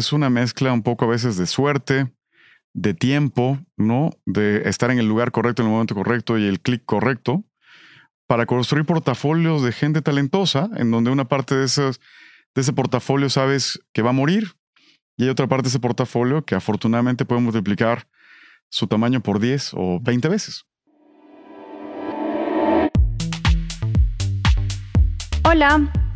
es una mezcla un poco a veces de suerte, de tiempo, ¿no? De estar en el lugar correcto en el momento correcto y el clic correcto para construir portafolios de gente talentosa, en donde una parte de, esos, de ese portafolio sabes que va a morir y hay otra parte de ese portafolio que afortunadamente puede multiplicar su tamaño por 10 o 20 veces. Hola,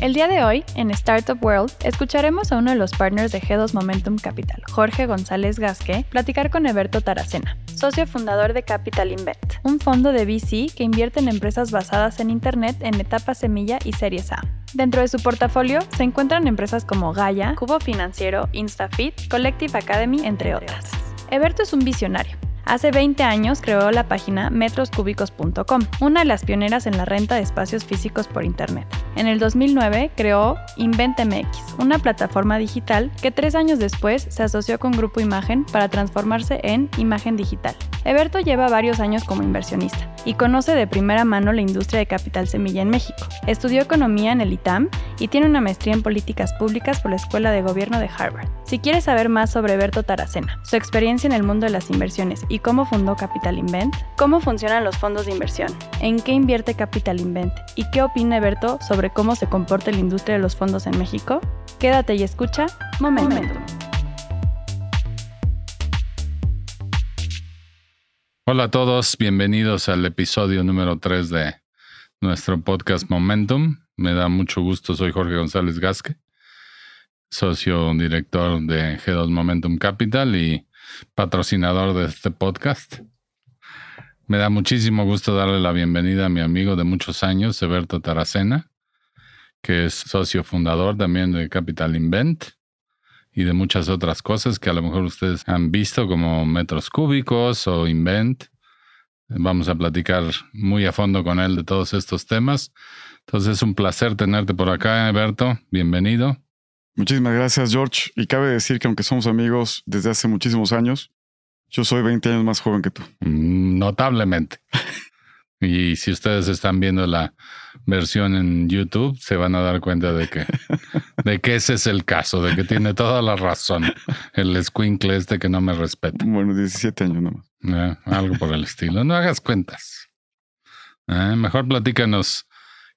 El día de hoy, en Startup World, escucharemos a uno de los partners de G2 Momentum Capital, Jorge González Gasque, platicar con Eberto Taracena, socio fundador de Capital Invent, un fondo de VC que invierte en empresas basadas en Internet en etapa semilla y series A. Dentro de su portafolio se encuentran empresas como Gaia, Cubo Financiero, InstaFit, Collective Academy, entre otras. Eberto es un visionario Hace 20 años creó la página metroscúbicos.com, una de las pioneras en la renta de espacios físicos por Internet. En el 2009 creó InventMX, una plataforma digital que tres años después se asoció con Grupo Imagen para transformarse en Imagen Digital. Eberto lleva varios años como inversionista y conoce de primera mano la industria de capital semilla en México. Estudió economía en el ITAM y tiene una maestría en políticas públicas por la Escuela de Gobierno de Harvard. Si quieres saber más sobre Eberto Taracena, su experiencia en el mundo de las inversiones y cómo fundó Capital Invent, cómo funcionan los fondos de inversión, en qué invierte Capital Invent y qué opina Eberto sobre cómo se comporta la industria de los fondos en México, quédate y escucha Momentum. Hola a todos, bienvenidos al episodio número 3 de nuestro podcast Momentum. Me da mucho gusto, soy Jorge González Gasque, socio director de G2 Momentum Capital y patrocinador de este podcast. Me da muchísimo gusto darle la bienvenida a mi amigo de muchos años, Eberto Taracena, que es socio fundador también de Capital Invent y de muchas otras cosas que a lo mejor ustedes han visto como metros cúbicos o Invent. Vamos a platicar muy a fondo con él de todos estos temas. Entonces es un placer tenerte por acá, Eberto. Bienvenido. Muchísimas gracias, George. Y cabe decir que aunque somos amigos desde hace muchísimos años, yo soy 20 años más joven que tú. Mm, notablemente. y si ustedes están viendo la versión en YouTube, se van a dar cuenta de que, de que ese es el caso, de que tiene toda la razón el escuincle este que no me respeta. Bueno, 17 años nomás. Eh, algo por el estilo. No hagas cuentas. Eh, mejor platícanos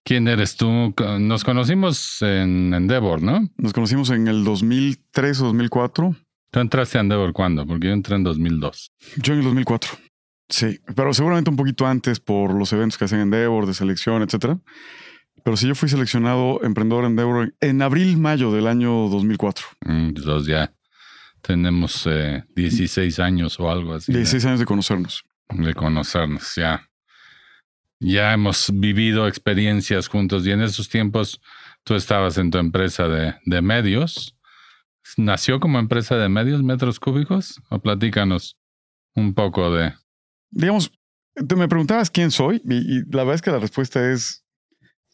¿Quién eres tú? Nos conocimos en Endeavor, ¿no? Nos conocimos en el 2003 o 2004. ¿Tú entraste a Endeavor cuándo? Porque yo entré en 2002. Yo en el 2004. Sí, pero seguramente un poquito antes por los eventos que hacen Endeavor, de selección, etcétera. Pero sí, yo fui seleccionado emprendedor Endeavor en abril-mayo del año 2004. Mm, entonces ya tenemos 16 eh, años o algo así. 16 años de conocernos. De conocernos, ya ya hemos vivido experiencias juntos y en esos tiempos tú estabas en tu empresa de, medios. ¿Nació como empresa de medios, metros cúbicos? O platícanos un poco de... Digamos, te me preguntabas quién soy y, la verdad es que la respuesta es,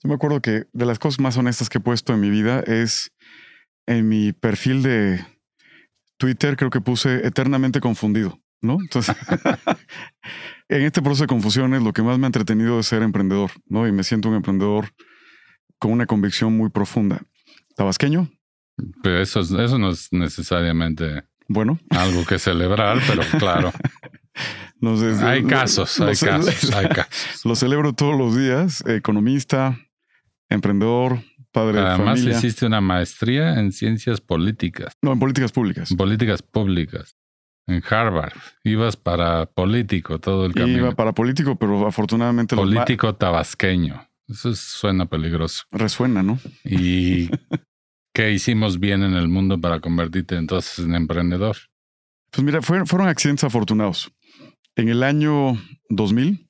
yo me acuerdo que de las cosas más honestas que he puesto en mi vida es en mi perfil de Twitter creo que puse eternamente confundido, ¿no? Entonces, en este proceso de confusiones, lo que más me ha entretenido es ser emprendedor, ¿no? Y me siento un emprendedor con una convicción muy profunda. Tabasqueño. Pero eso, eso no es necesariamente bueno. algo que celebrar, pero claro. hay casos, hay casos, hay casos. Lo celebro todos los días. Economista, emprendedor, padre Además, de hiciste una maestría en ciencias políticas. No, en políticas públicas. En políticas públicas. En Harvard. Ibas para político todo el camino. Iba para político, pero afortunadamente... Político tabasqueño. Eso suena peligroso. Resuena, ¿no? ¿Y qué hicimos bien en el mundo para convertirte entonces en emprendedor? Pues mira, fueron, fueron accidentes afortunados. En el año 2000,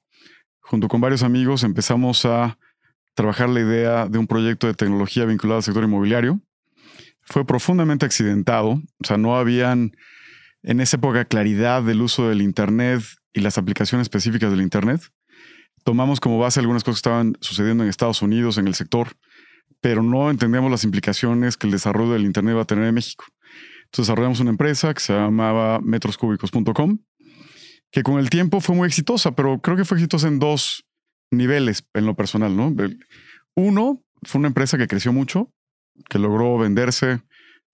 junto con varios amigos, empezamos a trabajar la idea de un proyecto de tecnología vinculado al sector inmobiliario. fue profundamente accidentado. O sea, no habían en esa época claridad del uso del Internet y las aplicaciones específicas del Internet. Tomamos como base algunas cosas que estaban sucediendo en Estados Unidos en el sector, pero no entendíamos las implicaciones que el desarrollo del Internet va a tener en México. Entonces desarrollamos una empresa que se llamaba metroscúbicos.com, que con el tiempo fue muy exitosa, pero creo que fue exitosa en dos niveles en lo personal, ¿no? Uno, fue una empresa que creció mucho, que logró venderse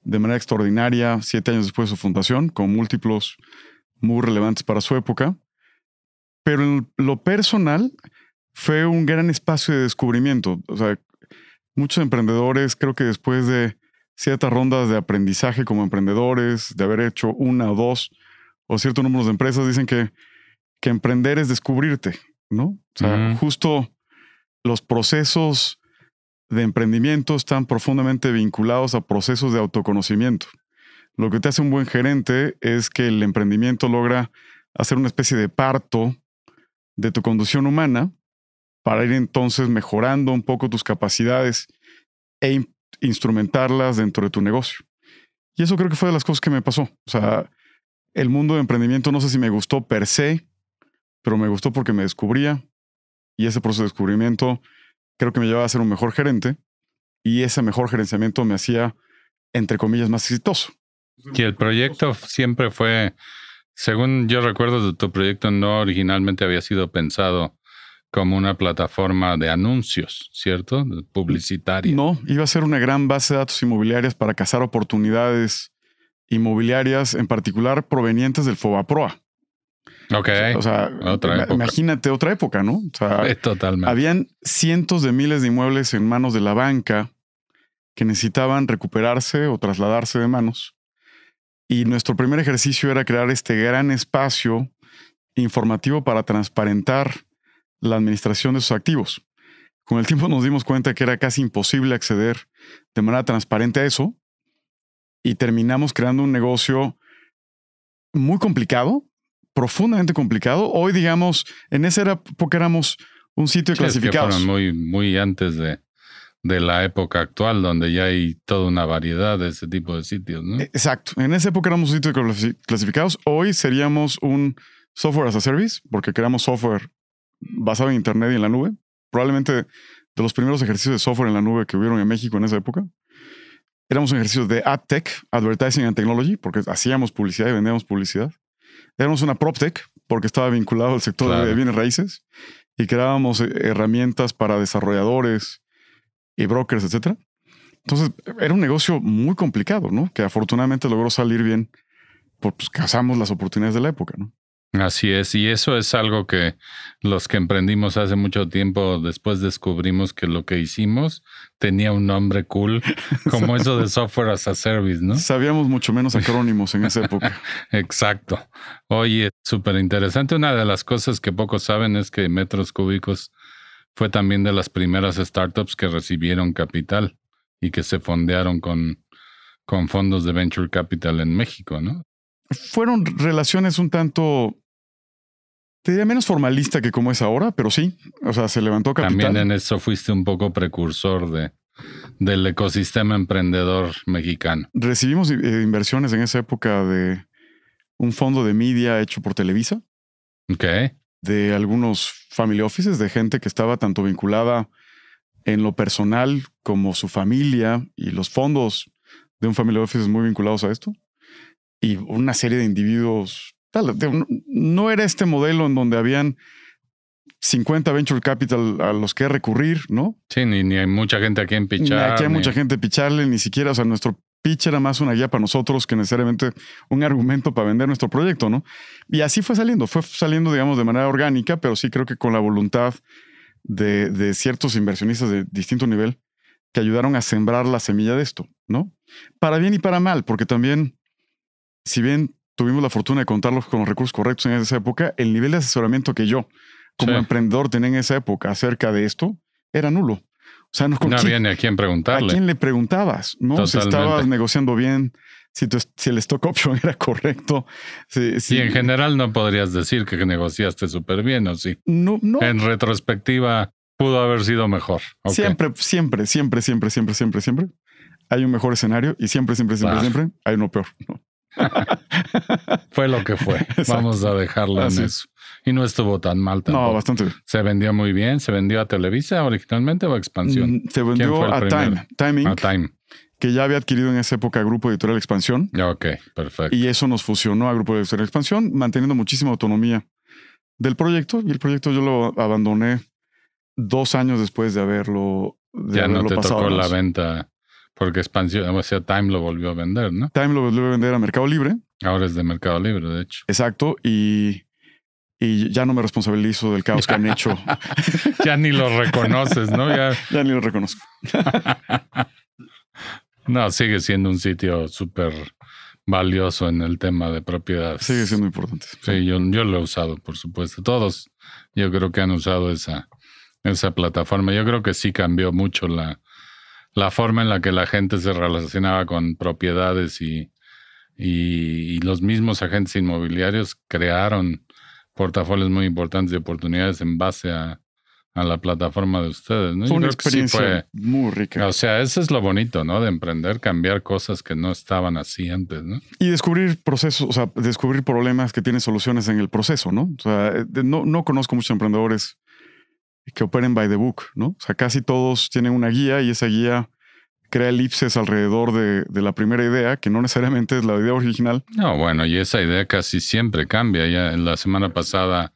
de manera extraordinaria siete años después de su fundación, con múltiplos muy relevantes para su época. Pero en lo personal fue un gran espacio de descubrimiento. O sea, muchos emprendedores, creo que después de ciertas rondas de aprendizaje como emprendedores, de haber hecho una o dos o cierto número de empresas, dicen que, que emprender es descubrirte, ¿no? O sea, justo los procesos de emprendimiento están profundamente vinculados a procesos de autoconocimiento. Lo que te hace un buen gerente es que el emprendimiento logra hacer una especie de parto de tu conducción humana para ir entonces mejorando un poco tus capacidades e instrumentarlas dentro de tu negocio. Y eso creo que fue de las cosas que me pasó. O sea, el mundo de emprendimiento no sé si me gustó per se, pero me gustó porque me descubría y ese proceso de descubrimiento creo que me llevaba a ser un mejor gerente y ese mejor gerenciamiento me hacía, entre comillas, más exitoso. Y el proyecto siempre fue, según yo recuerdo tu proyecto, no originalmente había sido pensado como una plataforma de anuncios, ¿cierto? Publicitaria. No, iba a ser una gran base de datos inmobiliarias para cazar oportunidades inmobiliarias, en particular provenientes del FOBAPROA. Ok. O sea, imagínate otra época, ¿no? O sea, Totalmente. Habían cientos de miles de inmuebles en manos de la banca que necesitaban recuperarse o trasladarse de manos. Y nuestro primer ejercicio era crear este gran espacio informativo para transparentar la administración de sus activos. Con el tiempo nos dimos cuenta que era casi imposible acceder de manera transparente a eso y terminamos creando un negocio muy complicado, profundamente complicado. Hoy, digamos, en esa época éramos un sitio de clasificados. muy, muy antes de, de la época actual, donde ya hay toda una variedad de ese tipo de sitios. ¿no? Exacto. En esa época éramos un sitio de clasificados. Hoy seríamos un software as a service, porque creamos software basado en Internet y en la nube. Probablemente de los primeros ejercicios de software en la nube que hubieron en México en esa época. Éramos un ejercicio de AdTech, Advertising and Technology, porque hacíamos publicidad y vendíamos publicidad. Éramos una PropTech, porque estaba vinculado al sector de bienes raíces. Y creábamos eh, herramientas para desarrolladores y brokers, etc. Entonces, era un negocio muy complicado, ¿no? Que afortunadamente logró salir bien, pues cazamos las oportunidades de la época, ¿no? Así es, y eso es algo que los que emprendimos hace mucho tiempo después descubrimos que lo que hicimos tenía un nombre cool, como eso de software as a service, ¿no? Sabíamos mucho menos acrónimos en esa época. Exacto. Oye, súper interesante. Una de las cosas que pocos saben es que Metros Cúbicos fue también de las primeras startups que recibieron capital y que se fondearon con, con fondos de venture capital en México, ¿no? Fueron relaciones un tanto te diría menos formalista que como es ahora, pero sí. O sea, se levantó capital. También en eso fuiste un poco precursor de, del ecosistema emprendedor mexicano. Recibimos eh, inversiones en esa época de un fondo de media hecho por Televisa. Ok. De algunos family offices, de gente que estaba tanto vinculada en lo personal como su familia y los fondos de un family office muy vinculados a esto. Y una serie de individuos no era este modelo en donde habían 50 venture capital a los que recurrir, ¿no? Sí, ni, hay mucha gente a quien pichar. Ni aquí hay mucha gente picharle, ni siquiera, o sea, nuestro pitch era más una guía para nosotros que necesariamente un argumento para vender nuestro proyecto, ¿no? Y así fue saliendo, fue saliendo, digamos, de manera orgánica, pero sí creo que con la voluntad de, de ciertos inversionistas de distinto nivel que ayudaron a sembrar la semilla de esto, ¿no? Para bien y para mal, porque también, si bien tuvimos la fortuna de contarlos con los recursos correctos en esa época, el nivel de asesoramiento que yo como emprendedor tenía en esa época acerca de esto era nulo. O sea, no, había ni a quién preguntarle. ¿A quién le preguntabas? ¿No? Si estabas negociando bien, si, si, el stock option era correcto. Si, en general no podrías decir que negociaste súper bien, ¿o sí? No, no. En retrospectiva, pudo haber sido mejor. Siempre, siempre, siempre, siempre, siempre, siempre, siempre hay un mejor escenario y siempre, siempre, siempre, siempre hay uno peor. ¿no? Fue lo que fue. Vamos a dejarlo en eso. Y no estuvo tan mal tampoco. No, bastante bien. Se vendió muy bien. ¿Se vendió a Televisa originalmente o a Expansión? Mm, Se vendió a? Time, Time Inc., A Time. que ya había adquirido en esa época Grupo Editorial Expansión. Ok, perfecto. Y eso nos fusionó a Grupo Editorial Expansión, manteniendo muchísima autonomía del proyecto. Y el proyecto yo lo abandoné dos años después de haberlo, de ya no te pasado. tocó la venta porque Expansión, o sea, Time lo volvió a vender, ¿no? Time lo volvió a vender a Mercado Libre. Ahora es de Mercado Libre, de hecho. Exacto. Y, y ya no me responsabilizo del caos que han hecho. ya ni lo reconoces, ¿no? Ya, ya ni lo reconozco. no, sigue siendo un sitio súper valioso en el tema de propiedades. Sigue siendo importante. Sí, yo, yo lo he usado, por supuesto. Todos yo creo que han usado esa, esa plataforma. Yo creo que sí cambió mucho la, la forma en la que la gente se relacionaba con propiedades y, y, y los mismos agentes inmobiliarios crearon portafolios muy importantes de oportunidades en base a, a la plataforma de ustedes. ¿no? Fue una sí experiencia muy rica. o sea, eso es lo bonito, ¿no? De emprender, cambiar cosas que no estaban así antes, ¿no? Y descubrir procesos, o sea, descubrir problemas que tienen soluciones en el proceso, ¿no? O sea, eh, no, no conozco muchos emprendedores que operen by the book, ¿no? O sea, casi todos tienen una guía y esa guía crea elipses alrededor de, la primera idea, que no necesariamente es la idea original. No, bueno, y esa idea casi siempre cambia. Ya la semana pasada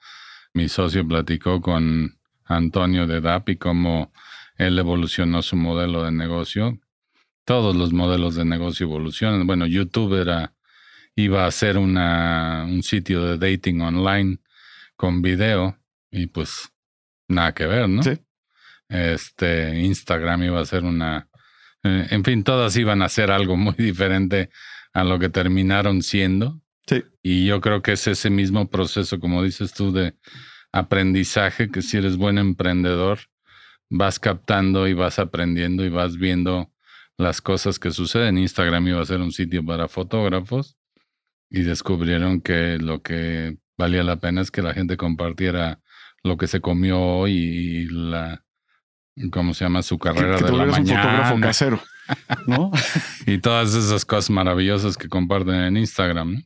mi socio platicó con Antonio de DAP y cómo él evolucionó su modelo de negocio. Todos los modelos de negocio evolucionan. Bueno, YouTube era, iba a ser un sitio de dating online con video y pues nada que ver, ¿no? Sí. Este, Instagram iba a ser una... eh, en fin, todas iban a ser algo muy diferente a lo que terminaron siendo. Sí. Y yo creo que es ese mismo proceso, como dices tú, de aprendizaje, que si eres buen emprendedor, vas captando y vas aprendiendo y vas viendo las cosas que suceden. Instagram iba a ser un sitio para fotógrafos y descubrieron que lo que valía la pena es que la gente compartiera lo que se comió hoy y la, ¿cómo se llama? Su Que, carrera que te de la volvieras un fotógrafo mañana casero, ¿no? y todas esas cosas maravillosas que comparten en Instagram. ¿no?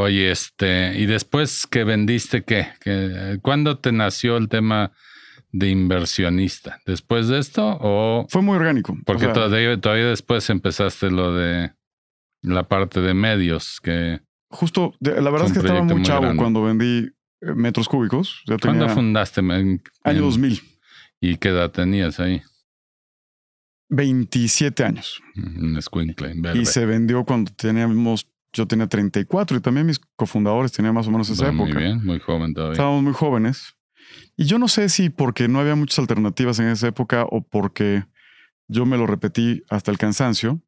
Oye, este, y después que vendiste, ¿qué? ¿Qué- ¿Cuándo te nació el tema de inversionista? ¿Después de esto o Fue muy orgánico. porque O sea, todavía, todavía después empezaste lo de la parte de medios? que justo, la verdad es que estaba muy muy chavo grande. cuando vendí metros cúbicos. Ya ¿Cuándo fundaste? En- año en- 2000, ¿Y qué edad tenías ahí? 27 años. Un escuincle, verde. Y se vendió cuando teníamos, yo tenía 34 y también mis cofundadores tenían más o menos esa Muy época. bien, muy joven todavía. Estábamos muy jóvenes. Y yo no sé si porque no había muchas alternativas en esa época o porque yo me lo repetí hasta el cansancio,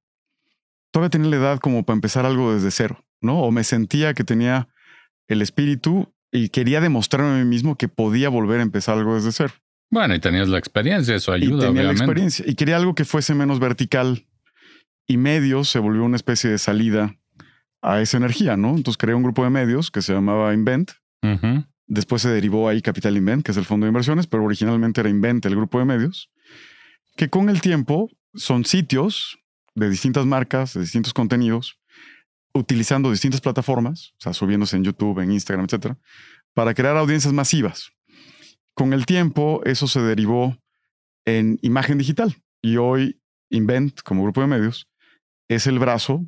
todavía tenía la edad como para empezar algo desde cero, ¿no? O me sentía que tenía el espíritu y quería demostrarme a mí mismo que podía volver a empezar algo desde cero. Bueno, y tenías la experiencia, eso ayuda, y tenía obviamente. la experiencia. Y quería algo que fuese menos vertical y medios se volvió una especie de salida a esa energía, ¿no? Entonces creé un grupo de medios que se llamaba Invent. Después se derivó ahí Capital Invent, que es el fondo de inversiones, pero originalmente era Invent, el grupo de medios, que con el tiempo son sitios de distintas marcas, de distintos contenidos, utilizando distintas plataformas, o sea, subiéndose en YouTube, en Instagram, etcétera, para crear audiencias masivas. Con el tiempo, eso se derivó en imagen digital. Y hoy, Invent, como grupo de medios, es el brazo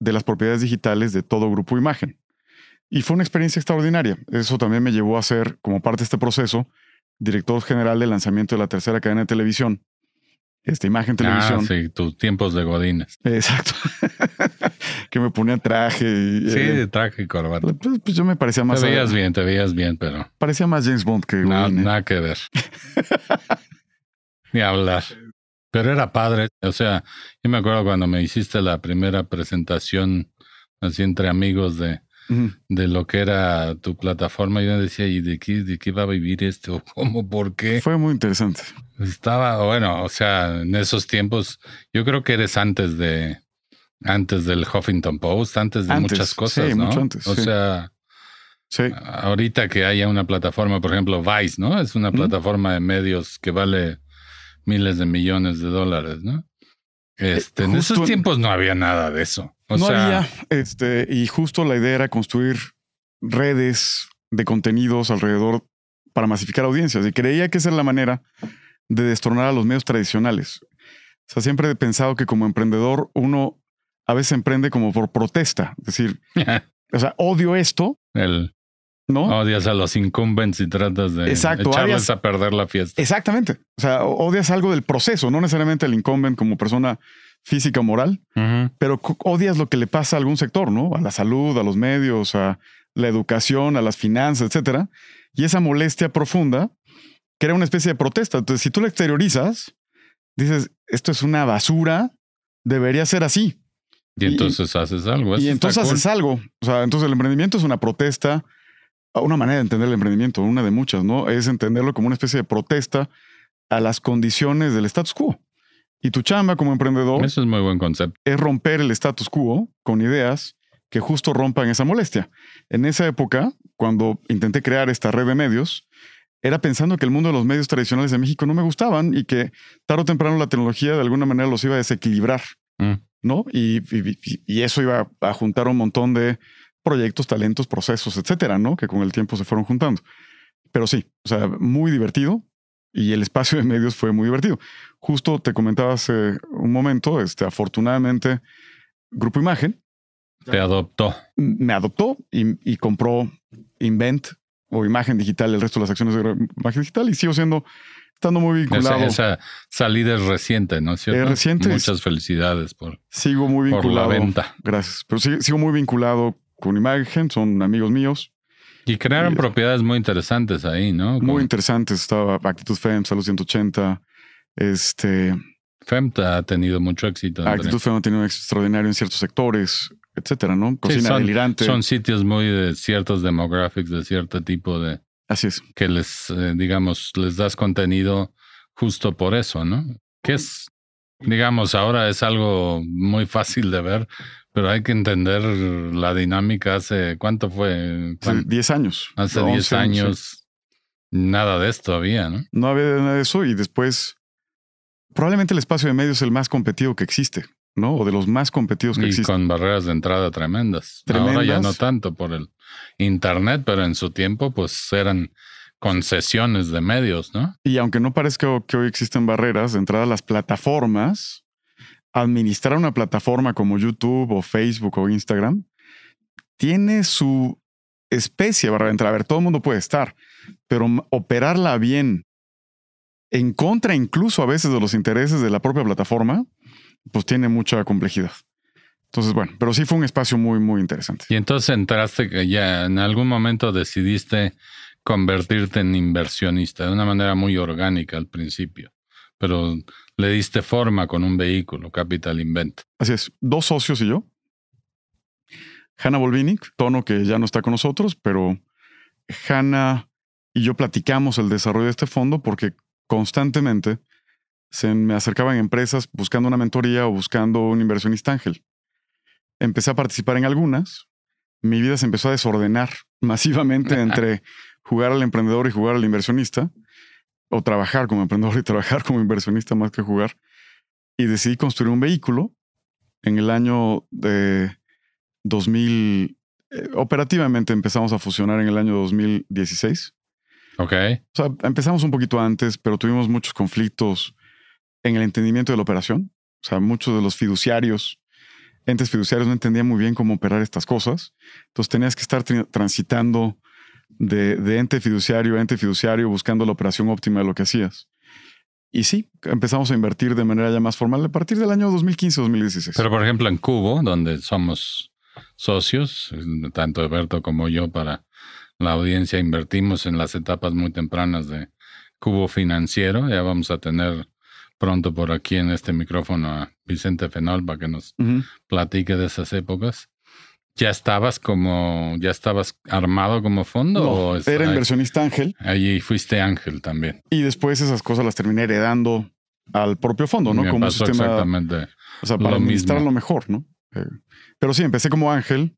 de las propiedades digitales de todo grupo imagen. Y fue una experiencia extraordinaria. Eso también me llevó a ser, como parte de este proceso, director general del lanzamiento de la tercera cadena de televisión. Esta imagen televisión. Ah, sí, tus tiempos de godines. Exacto. que me ponía traje. Y, Sí, eh, traje y corbata. pues, pues yo me parecía más. Te veías bien, te veías bien, pero Parecía más James Bond que ¿eh? nada que ver. Ni hablar. Pero era padre. O sea, yo me acuerdo cuando me hiciste la primera presentación así entre amigos de, De lo que era tu plataforma. Yo decía, ¿y de qué, de qué va a vivir esto? ¿Cómo? ¿Por qué? Fue muy interesante. Estaba, bueno, o sea, en esos tiempos, yo creo que eres antes de, antes del Huffington Post, antes de Antes, muchas cosas, sí, ¿no? mucho antes, O sí. sea, Sí. ahorita que haya una plataforma, por ejemplo, Vice, ¿no? Es una plataforma de medios que vale miles de millones de dólares, ¿no? Este, en esos tiempos no había nada de eso. O no sea, había, este, y justo la idea era construir redes de contenidos alrededor para masificar audiencias. Y creía que esa era la manera de destronar a los medios tradicionales. O sea, siempre he pensado que como emprendedor uno a veces emprende como por protesta. Es decir, o sea, odio esto, el, ¿no? odias a los incumbents y tratas de Exacto, echarles odias- a perder la fiesta. Exactamente. O sea, odias algo del proceso, no necesariamente el incumbent como persona física o moral, pero odias lo que le pasa a algún sector, ¿no? A la salud, a los medios, a la educación, a las finanzas, etcétera. Y esa molestia profunda crea una especie de protesta. Entonces, si tú la exteriorizas, dices, esto es una basura, debería ser así. Y entonces haces algo. Y entonces cool. haces algo. O sea, entonces el emprendimiento es una protesta, una manera de entender el emprendimiento, una de muchas, ¿no? Es entenderlo como una especie de protesta a las condiciones del status quo. Y tu chamba como emprendedor Eso es muy buen concepto. es romper el status quo con ideas que justo rompan esa molestia. En esa época, cuando intenté crear esta red de medios, era pensando que el mundo de los medios tradicionales de México no me gustaban y que tarde o temprano la tecnología de alguna manera los iba a desequilibrar, Mm. ¿no? Y, y- y eso iba a juntar un montón de proyectos, talentos, procesos, etcétera, ¿no? Que con el tiempo se fueron juntando. Pero sí, o sea, muy divertido y el espacio de medios fue muy divertido. Justo te comentaba hace un momento, este, afortunadamente, Grupo Imagen Te adoptó. me adoptó y, y compró Invent o Imagen Digital, el resto de las acciones de Imagen Digital y sigo siendo, estando muy Esa, vinculado. esa salida es reciente, ¿no es cierto? Es reciente. Muchas felicidades por, sigo muy por la vinculado. venta. Gracias. Pero sigo, sigo muy vinculado con Imagen, son amigos míos. Y crearon Y- propiedades muy interesantes ahí, ¿no? Muy interesantes. Estaba Actitud FEM, Salud 180. Este, FEMT ha tenido mucho éxito. Actitud FEM ha tenido un éxito extraordinario en ciertos sectores, etcétera, ¿no? Cocina son- delirante. Son sitios muy de ciertos demographics, de cierto tipo de Así es. que les, eh, digamos, les das contenido justo por eso, ¿no? Que es, digamos, ahora es algo muy fácil de ver, pero hay que entender la dinámica hace, ¿cuánto fue? Hace ¿Cuán- 10 años. Hace 11 10 sí. años, nada de esto había, ¿no? No había nada de eso y después probablemente el espacio de medios es el más competido que existe, ¿no? O de los más competidos que Y existen. con barreras de entrada tremendas. Ahora ya Tremendas. no tanto por el internet, pero en su tiempo, pues eran concesiones de medios, ¿no? Y aunque no parezca que hoy existen barreras, de entrada las plataformas, administrar una plataforma como YouTube o Facebook o Instagram, tiene su especie de entrada. A ver, todo el mundo puede estar, pero operarla bien, en contra incluso a veces de los intereses de la propia plataforma, pues tiene mucha complejidad. Entonces, bueno, pero sí fue un espacio muy, muy interesante. Y entonces entraste ya en algún momento decidiste convertirte en inversionista de una manera muy orgánica al principio, pero le diste forma con un vehículo, Capital Invent. Así es, dos socios y yo. Hanna Volvinic, tono que ya no está con nosotros, pero Hanna y yo platicamos el desarrollo de este fondo porque constantemente se me acercaban empresas buscando una mentoría o buscando un inversionista ángel. Empecé a participar en algunas. Mi vida se empezó a desordenar masivamente entre jugar al emprendedor y jugar al inversionista, o trabajar como emprendedor y trabajar como inversionista más que jugar. Y decidí construir un vehículo en el año de 2000. eh, operativamente empezamos a fusionar en el año 2016. ¿Ok? O sea, empezamos un poquito antes, pero tuvimos muchos conflictos en el entendimiento de la operación. O sea, muchos de los fiduciarios, entes fiduciarios no entendían muy bien cómo operar estas cosas. Entonces tenías que estar transitando de, de ente fiduciario a ente fiduciario buscando la operación óptima de lo que hacías. Y sí, empezamos a invertir de manera ya más formal a partir del año 2015-2016. Pero por ejemplo en Cubo, donde somos socios, tanto Alberto como yo para la audiencia, invertimos en las etapas muy tempranas de Cubo Financiero. Ya vamos a tener pronto por aquí en este micrófono a Vicente Fenol para que nos platique de esas épocas. ¿Ya estabas como, ya estabas armado como fondo? No, o es- era ahí- inversionista ángel Allí fuiste ángel también. y después esas cosas las terminé heredando al propio fondo, ¿no? Me Como un sistema exactamente. O sea, para Lo administrar mismo. lo mejor, ¿no? Eh, pero sí, empecé como ángel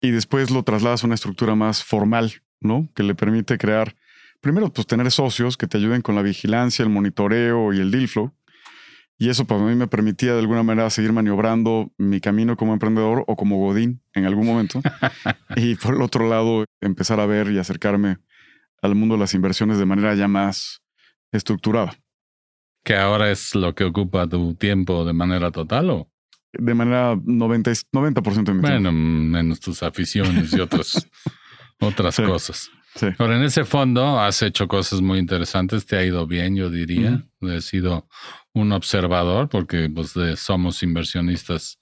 y después lo trasladas a una estructura más formal, ¿no? Que le permite crear, primero, pues tener socios que te ayuden con la vigilancia, el monitoreo y el deal flow. Y eso para mí me permitía de alguna manera seguir maniobrando mi camino como emprendedor o como Godín en algún momento. y por el otro lado, empezar a ver y acercarme al mundo de las inversiones de manera ya más estructurada. ¿Que ahora es lo que ocupa tu tiempo de manera total o? De manera 90%, 90 de mi Bueno, menos tus aficiones y otras, otras cosas. Sí. Ahora, en ese fondo has hecho cosas muy interesantes, te ha ido bien, yo diría. He sido un observador porque pues, somos inversionistas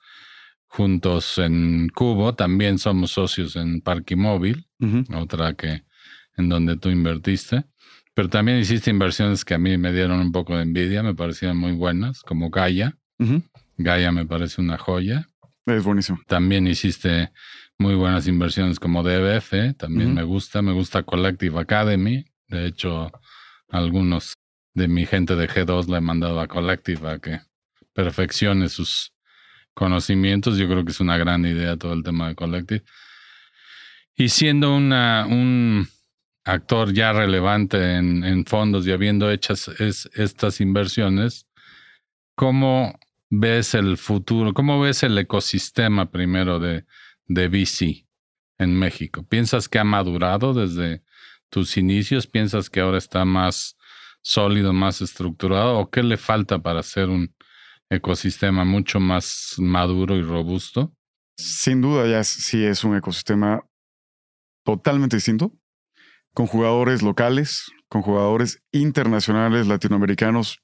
juntos en Cubo, también somos socios en Parque Móvil, otra que en donde tú invertiste. Pero también hiciste inversiones que a mí me dieron un poco de envidia, me parecían muy buenas, como Gaia. Gaia me parece una joya. Es buenísimo. También hiciste muy buenas inversiones como DBF, también me gusta, me gusta Collective Academy. De hecho, algunos de mi gente de G2 le he mandado a Collective a que perfeccione sus conocimientos. Yo creo que es una gran idea todo el tema de Collective. Y siendo una, un actor ya relevante en, fondos y habiendo hecho estas inversiones, ¿cómo ves el futuro? ¿Cómo ves el ecosistema primero de, de VC en México? ¿Piensas que ha madurado desde tus inicios? ¿Piensas que ahora está más sólido, más estructurado? ¿O qué le falta para ser un ecosistema mucho más maduro y robusto? Sin duda, ya sí es un ecosistema totalmente distinto con jugadores locales, con jugadores internacionales latinoamericanos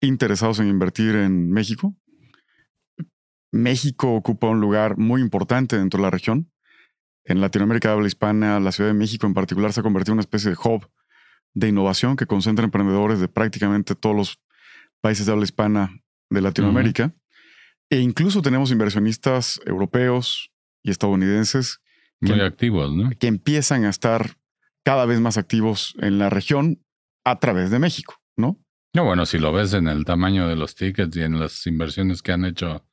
interesados en invertir en México. México ocupa un lugar muy importante dentro de la región. En Latinoamérica habla hispana, la Ciudad de México en particular se ha convertido en una especie de hub de innovación que concentra emprendedores de prácticamente todos los países de habla hispana de Latinoamérica. E incluso tenemos inversionistas europeos y estadounidenses muy activos, ¿no? Que empiezan a estar cada vez más activos en la región a través de México, ¿no? No, bueno, si lo ves en el tamaño de los tickets y en las inversiones que han hecho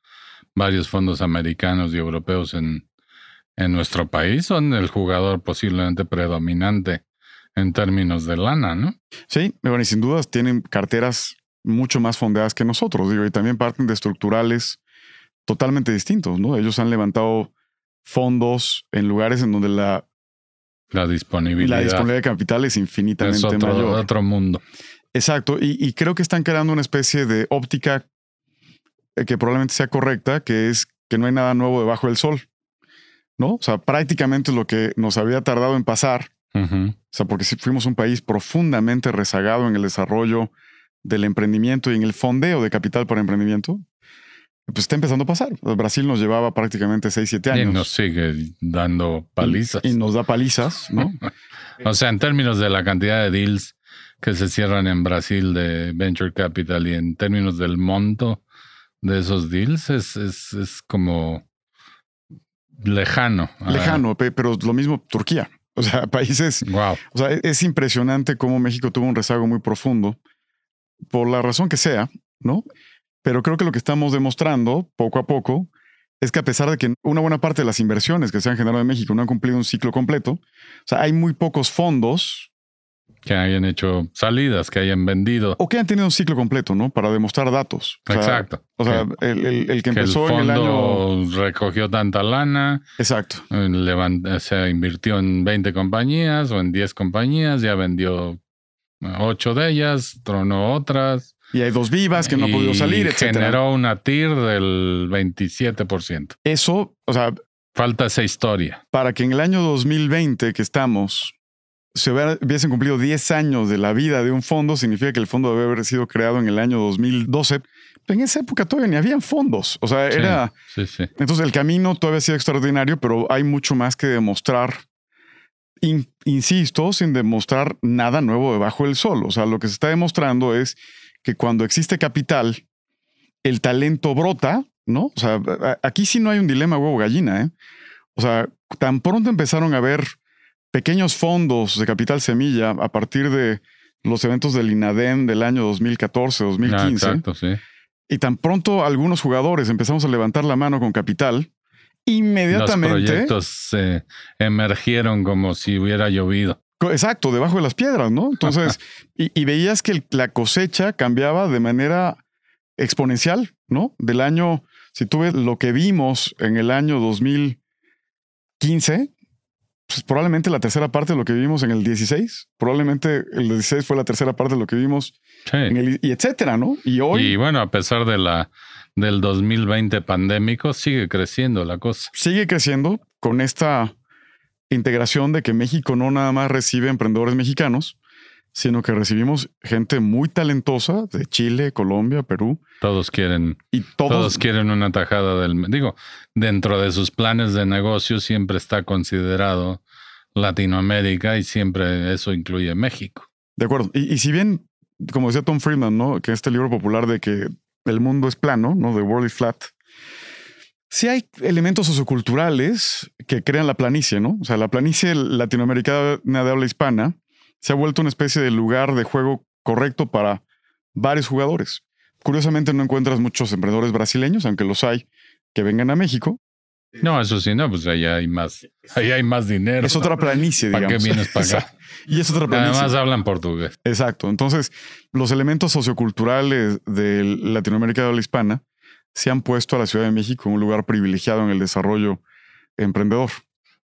varios fondos americanos y europeos en, en nuestro país, son el jugador posiblemente predominante en términos de lana, ¿no? Sí, bueno, y sin dudas tienen carteras mucho más fondeadas que nosotros, digo, y también parten de estructurales totalmente distintos, ¿no? Ellos han levantado fondos en lugares en donde la la disponibilidad. La disponibilidad de capital es infinitamente es otro, mayor. otro mundo. Exacto. Y, creo que están creando una especie de óptica que probablemente sea correcta, que es que no hay nada nuevo debajo del sol. ¿No? O sea, prácticamente lo que nos había tardado en pasar. O sea, porque fuimos un país profundamente rezagado en el desarrollo del emprendimiento y en el fondeo de capital para emprendimiento pues está empezando a pasar. Brasil nos llevaba prácticamente 6, 7 años. Y nos sigue dando palizas. Y, nos da palizas, ¿no? o sea, en términos de la cantidad de deals que se cierran en Brasil de Venture Capital y en términos del monto de esos deals, es, es, es como lejano. Lejano, pero lo mismo Turquía. O sea, países. Wow. O sea, es impresionante cómo México tuvo un rezago muy profundo, por la razón que sea, ¿no? Pero creo que lo que estamos demostrando poco a poco es que a pesar de que una buena parte de las inversiones que se han generado en México no han cumplido un ciclo completo, o sea, hay muy pocos fondos que hayan hecho salidas, que hayan vendido. O que hayan tenido un ciclo completo, ¿no? Para demostrar datos. Exacto. O sea, el, que empezó en el año. recogió tanta lana. Exacto. se invirtió en 20 compañías o en 10 compañías, ya vendió 8 de ellas, tronó otras. Y hay dos vivas que no han podido salir, etc. Generó una TIR del 27%. Eso, o sea. Falta esa historia. Para que en el año 2020 que estamos se hubiesen cumplido 10 años de la vida de un fondo, significa que el fondo debe haber sido creado en el año 2012. En esa época todavía ni habían fondos. O sea, era. Sí, sí. Entonces el camino todavía ha sido extraordinario, pero hay mucho más que demostrar. insisto, sin demostrar nada nuevo debajo del sol. O sea, lo que se está demostrando es que cuando existe capital, el talento brota, ¿no? O sea, aquí sí no hay un dilema huevo-gallina, ¿eh? O sea, tan pronto empezaron a haber pequeños fondos de capital semilla a partir de los eventos del INADEM del año 2014, 2015. Ah, exacto, sí. Y tan pronto algunos jugadores empezamos a levantar la mano con capital, inmediatamente. Los proyectos se emergieron como si hubiera llovido. Exacto, debajo de las piedras, ¿no? Entonces, y, veías que la cosecha cambiaba de manera exponencial, ¿no? Del año, si tú ves lo que vimos en el año 2015, pues probablemente la tercera parte de lo que vimos en el 16, probablemente el 16 fue la tercera parte de lo que vimos Sí. en el, y etcétera, ¿no? Y hoy Y bueno, a pesar de la del 2020 pandémico, sigue creciendo la cosa. sigue creciendo con esta integración de que México no nada más recibe emprendedores mexicanos, sino que recibimos gente muy talentosa de Chile, Colombia, Perú Todos quieren, y todos, todos quieren una tajada del. Digo, dentro de sus planes de negocio siempre está considerado Latinoamérica y siempre eso incluye México. de acuerdo. Y, y si bien, como decía Tom Friedman, ¿no? Que este libro popular de que el mundo es plano, ¿no? The World is Flat. Sí hay elementos socioculturales que crean la planicie, ¿no? O sea, la planicie latinoamericana de habla hispana se ha vuelto una especie de lugar de juego correcto para varios jugadores. Curiosamente no encuentras muchos emprendedores brasileños, aunque los hay, que vengan a México. No, eso sí, no, pues ahí hay más, ahí hay más dinero. Es otra planicie, ¿Para digamos. qué vienes para acá? Exacto. Y es otra planicie. Además hablan portugués. Exacto. Entonces, los elementos socioculturales de Latinoamérica de habla hispana se han puesto a la Ciudad de México en un lugar privilegiado en el desarrollo emprendedor.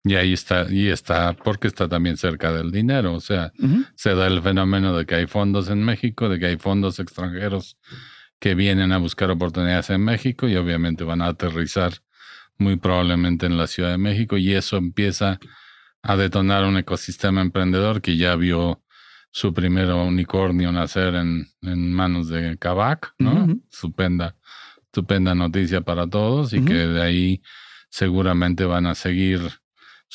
Y ahí está, y está, porque está también cerca del dinero. O sea, se da el fenómeno de que hay fondos en México, de que hay fondos extranjeros que vienen a buscar oportunidades en México y obviamente van a aterrizar muy probablemente en la Ciudad de México y eso empieza a detonar un ecosistema emprendedor que ya vio su primer unicornio nacer en, en manos de Kavak, ¿no? Ujú. Estupenda, estupenda noticia para todos y que de ahí seguramente van a seguir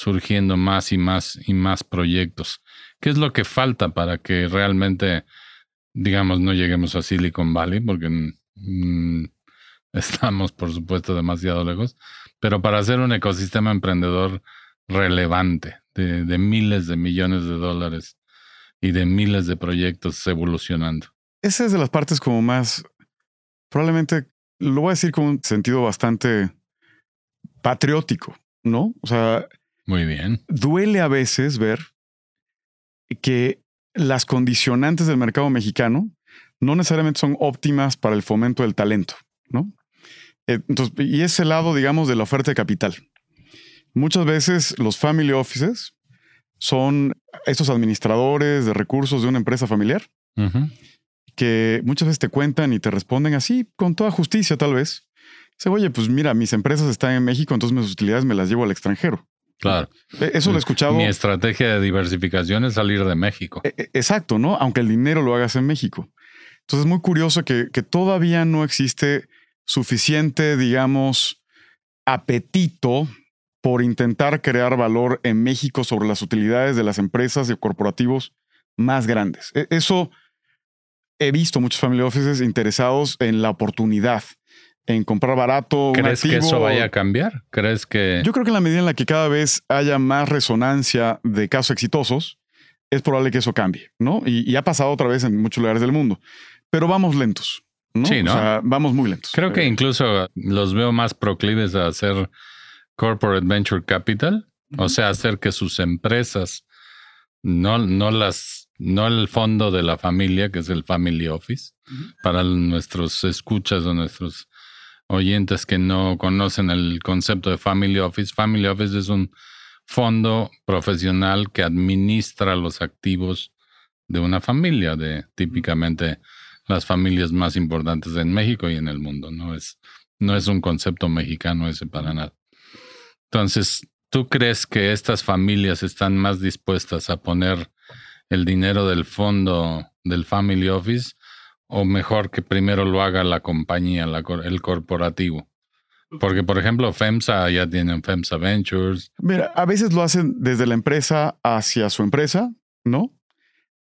surgiendo más y más y más proyectos. ¿Qué es lo que falta para que realmente, digamos, no lleguemos a Silicon Valley? Porque mm, estamos, por supuesto, demasiado lejos. Pero para hacer un ecosistema emprendedor relevante, de, de miles de millones de dólares y de miles de proyectos evolucionando. Esa es de las partes como más, probablemente, lo voy a decir con un sentido bastante patriótico, ¿no? O sea, Muy bien. duele a veces ver que las condicionantes del mercado mexicano no necesariamente son óptimas para el fomento del talento, ¿no? Eh, Entonces, y ese lado, digamos, de la oferta de capital. Muchas veces los family offices son estos administradores de recursos de una empresa familiar que muchas veces te cuentan y te responden así, con toda justicia tal vez. Dice, oye, pues mira, mis empresas están en México, entonces mis utilidades me las llevo al extranjero. Claro. Eh, Eso lo he escuchado. Mi estrategia de diversificación es salir de México. E- e- Exacto, ¿no? Aunque el dinero lo hagas en México. Entonces es muy curioso que, que todavía no existe suficiente, digamos, apetito por intentar crear valor en México sobre las utilidades de las empresas y corporativos más grandes. E- Eso he visto muchos family offices interesados en la oportunidad, en comprar barato. un ¿Crees que activo. eso vaya a cambiar? ¿Crees que Yo creo que en la medida en la que cada vez haya más resonancia de casos exitosos, es probable que eso cambie, ¿no? Y, y ha pasado otra vez en muchos lugares del mundo. Pero vamos lentos, ¿no? Sí, ¿no? O sea, vamos muy lentos. Creo que Eh, incluso los veo más proclives a hacer corporate venture capital, o sea, hacer que sus empresas, no, no las, no el fondo de la familia, que es el family office, para nuestros escuchas o nuestros oyentes que no conocen el concepto de family office. Family office es un fondo profesional que administra los activos de una familia, de típicamente las familias más importantes en México y en el mundo. No es, no es un concepto mexicano ese para nada. Entonces, ¿tú crees que estas familias están más dispuestas a poner el dinero del fondo del Family Office o mejor que primero lo haga la compañía, la el corporativo? Porque, por ejemplo, FEMSA ya tienen FEMSA Ventures. Mira, a veces lo hacen desde la empresa hacia su empresa, ¿no?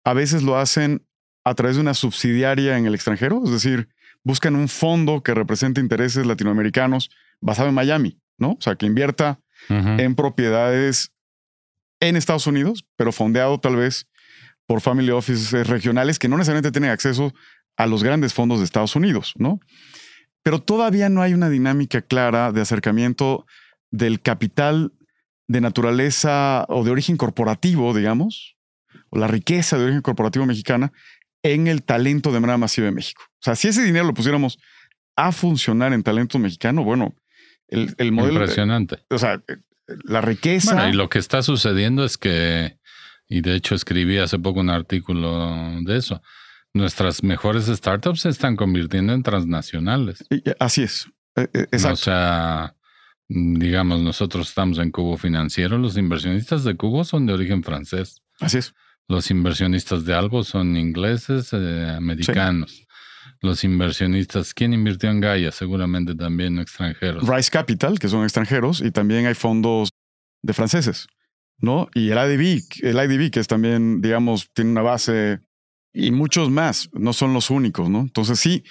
A veces lo hacen a través de una subsidiaria en el extranjero, es decir, buscan un fondo que represente intereses latinoamericanos basado en Miami, ¿no? O sea, que invierta en propiedades en Estados Unidos, pero fondeado tal vez por family offices regionales que no necesariamente tienen acceso a los grandes fondos de Estados Unidos, ¿no? Pero todavía no hay una dinámica clara de acercamiento del capital de naturaleza o de origen corporativo, digamos, o la riqueza de origen corporativo mexicana en el talento de manera masiva de México. O sea, si ese dinero lo pusiéramos a funcionar en talento mexicano, bueno, el, el modelo... Impresionante. O sea, la riqueza... Bueno, y lo que está sucediendo es que, y de hecho escribí hace poco un artículo de eso, nuestras mejores startups se están convirtiendo en transnacionales. Así es. E, e, exacto. O sea, digamos, nosotros estamos en Cubo Financiero, los inversionistas de Cubo son de origen francés. Así es. Los inversionistas de algo son ingleses, eh, americanos. Los inversionistas, ¿quién invirtió en Gaia? Seguramente también extranjeros. Rice Capital, que son extranjeros, y también hay fondos de franceses, ¿no? Y el IDB, el IDB, que es también, digamos, tiene una base y muchos más, no son los únicos, ¿no? Entonces sí,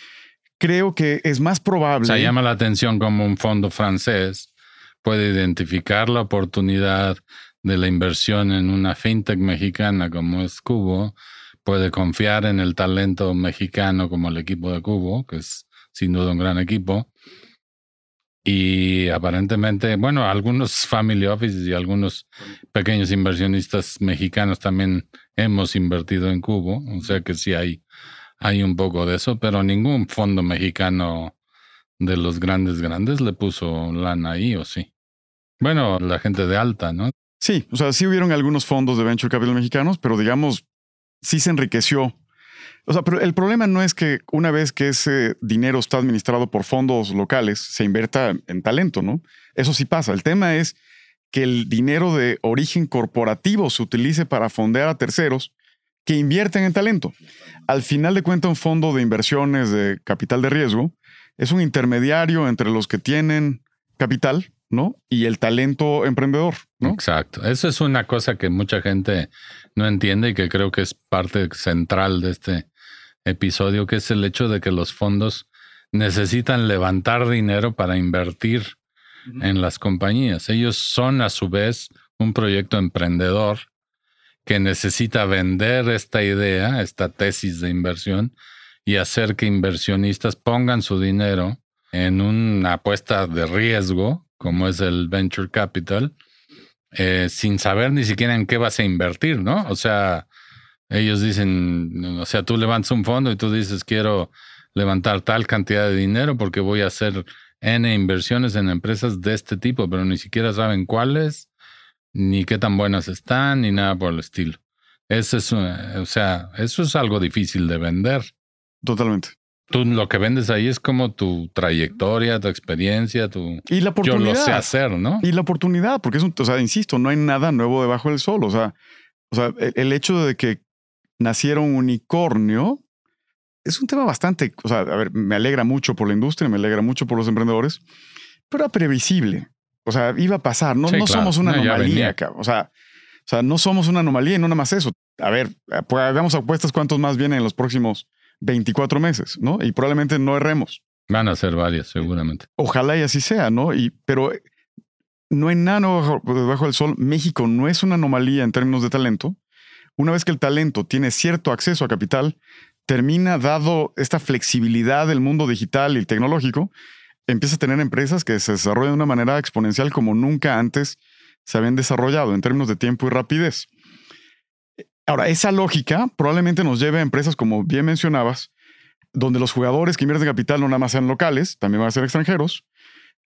creo que es más probable. O sea, llama la atención como un fondo francés puede identificar la oportunidad de la inversión en una fintech mexicana como es Cubo, puede confiar en el talento mexicano como el equipo de Cubo, que es sin duda un gran equipo. Y aparentemente, bueno, algunos family offices y algunos pequeños inversionistas mexicanos también hemos invertido en Cubo, o sea que sí hay, hay un poco de eso, pero ningún fondo mexicano de los grandes grandes le puso lana ahí, ¿o sí? Bueno, la gente de alta, ¿no? Sí, o sea, sí hubieron algunos fondos de venture capital mexicanos, pero digamos, sí se enriqueció. O sea, pero el problema no es que una vez que ese dinero está administrado por fondos locales, se invierta en talento, ¿no? Eso sí pasa. El tema es que el dinero de origen corporativo se utilice para fondear a terceros que invierten en talento. Al final de cuentas, un fondo de inversiones de capital de riesgo es un intermediario entre los que tienen capital ¿no? Y el talento emprendedor, ¿no? Exacto. Eso es una cosa que mucha gente no entiende y que creo que es parte central de este episodio, que es el hecho de que los fondos necesitan levantar dinero para invertir en las compañías. Ellos son a su vez un proyecto emprendedor que necesita vender esta idea, esta tesis de inversión y hacer que inversionistas pongan su dinero en una apuesta de riesgo como es el venture capital, eh, sin saber ni siquiera en qué vas a invertir, ¿no? O sea, ellos dicen, o sea, tú levantas un fondo y tú dices, quiero levantar tal cantidad de dinero porque voy a hacer N inversiones en empresas de este tipo, pero ni siquiera saben cuáles, ni qué tan buenas están, ni nada por el estilo. Eso es, o sea, eso es algo difícil de vender. Totalmente. Tú lo que vendes ahí es como tu trayectoria, tu experiencia, tu... Y la oportunidad. Yo lo sé hacer, ¿no? Y la oportunidad, porque es un, o sea, insisto, no hay nada nuevo debajo del sol. O sea, o sea el, hecho de que naciera un unicornio es un tema bastante, o sea, a ver, me alegra mucho por la industria, me alegra mucho por los emprendedores, pero era previsible. O sea, iba a pasar. No, no somos una anomalía, O sea, o sea, no somos una anomalía y no nada más eso. A ver, pues hagamos apuestas cuántos más vienen en los próximos 24 meses, ¿no? Y probablemente no erremos. Van a ser varias, seguramente. Ojalá y así sea, ¿no? Y, pero no hay nada bajo, debajo del sol. México no es una anomalía en términos de talento. Una vez que el talento tiene cierto acceso a capital, termina dado esta flexibilidad del mundo digital y tecnológico, empieza a tener empresas que se desarrollan de una manera exponencial como nunca antes se habían desarrollado en términos de tiempo y rapidez. Ahora, esa lógica probablemente nos lleve a empresas, como bien mencionabas, donde los jugadores que invierten capital no nada más sean locales, también van a ser extranjeros,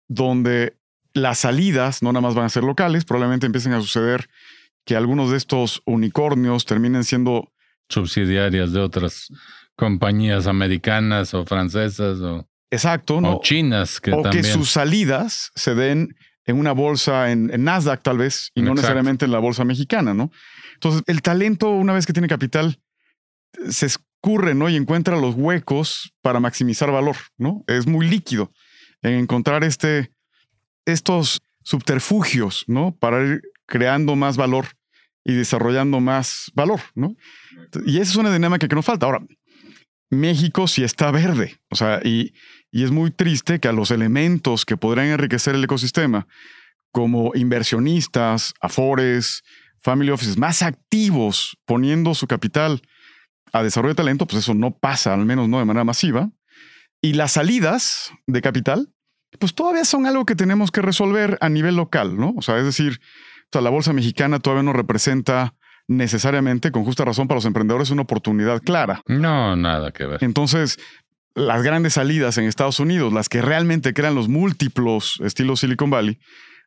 donde las salidas no nada más van a ser locales, probablemente empiecen a suceder que algunos de estos unicornios terminen siendo subsidiarias de otras compañías americanas o francesas o, Exacto, ¿no? o chinas. Que o que sus salidas se den en una bolsa en, Nasdaq tal vez y no necesariamente en la bolsa mexicana, ¿no? Entonces, el talento, una vez que tiene capital, se escurre, ¿no? Y encuentra los huecos para maximizar valor, ¿no? Es muy líquido en encontrar este, estos subterfugios, ¿no? Para ir creando más valor y desarrollando más valor, ¿no? Y esa es una dinámica que nos falta. Ahora, México sí está verde, o sea, y, y es muy triste que a los elementos que podrían enriquecer el ecosistema, como inversionistas, afores, family offices más activos poniendo su capital a desarrollo de talento, pues eso no pasa, al menos no de manera masiva. Y las salidas de capital, pues todavía son algo que tenemos que resolver a nivel local, ¿no? O sea, es decir, la bolsa mexicana todavía no representa necesariamente, con justa razón, para los emprendedores una oportunidad clara. No, nada que ver. Entonces, las grandes salidas en Estados Unidos, las que realmente crean los múltiplos estilos Silicon Valley,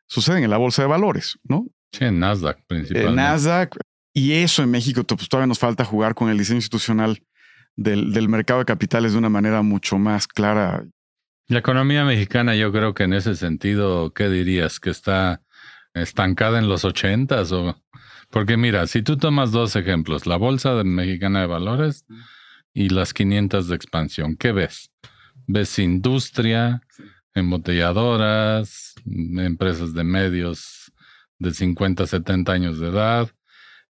suceden en la bolsa de valores, ¿no? Sí, en Nasdaq principalmente. En Nasdaq. Y eso en México pues, todavía nos falta jugar con el diseño institucional del, del mercado de capitales de una manera mucho más clara. La economía mexicana, yo creo que en ese sentido, ¿qué dirías? ¿Que está estancada en los ochentas o...? Porque mira, si tú tomas dos ejemplos, la Bolsa Mexicana de Valores y las 500 de expansión, ¿qué ves? ¿Ves industria, embotelladoras, empresas de medios de 50, 70 años de edad?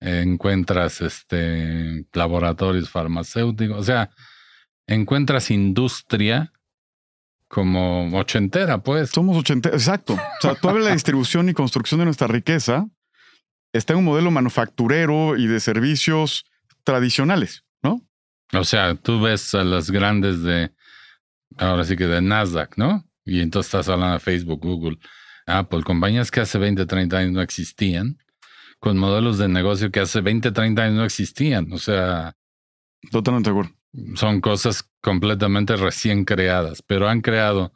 encuentras este laboratorios farmacéuticos, o sea, encuentras industria como ochentera, pues. Somos ochentera, exacto. O sea, toda la distribución y construcción de nuestra riqueza está en un modelo manufacturero y de servicios tradicionales, ¿no? O sea, tú ves a las grandes de, ahora sí que de Nasdaq, ¿no? Y entonces estás hablando de Facebook, Google, Apple, compañías que hace 20, 30 años no existían, con modelos de negocio que hace 20, 30 años no existían. O sea... Totalmente de acuerdo. Son cosas completamente recién creadas, pero han creado,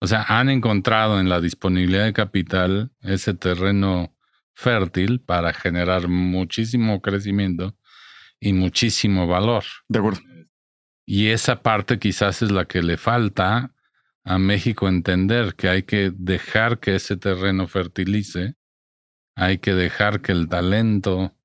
o sea, han encontrado en la disponibilidad de capital ese terreno fértil para generar muchísimo crecimiento y muchísimo valor. De acuerdo. Y esa parte quizás es la que le falta a México entender que hay que dejar que ese terreno fertilice, hay que dejar que el talento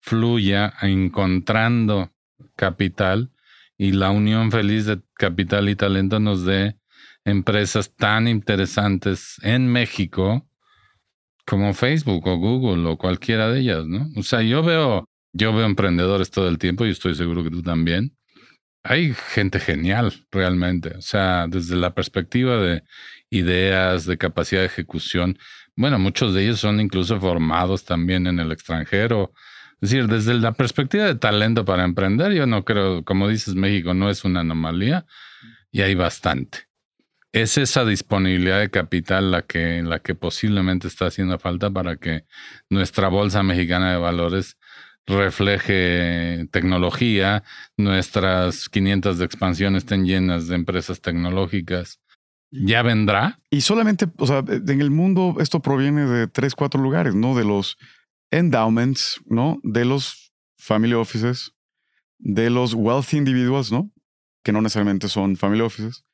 fluya encontrando capital y la unión feliz de capital y talento nos dé empresas tan interesantes en México como Facebook o Google o cualquiera de ellas, ¿no? O sea, yo veo, yo veo emprendedores todo el tiempo y estoy seguro que tú también. Hay gente genial, realmente. O sea, desde la perspectiva de ideas, de capacidad de ejecución. Bueno, muchos de ellos son incluso formados también en el extranjero. Decir, desde la perspectiva de talento para emprender, yo no creo, como dices, México no es una anomalía y hay bastante es esa disponibilidad de capital la que, la que posiblemente está haciendo falta para que nuestra Bolsa Mexicana de Valores refleje tecnología, nuestras 500 de expansión estén llenas de empresas tecnológicas. ¿Ya vendrá? Y solamente, o sea, en el mundo esto proviene de tres, cuatro lugares, ¿no? De los endowments, ¿no? De los family offices, de los wealthy individuals, ¿no? Que no necesariamente son family offices,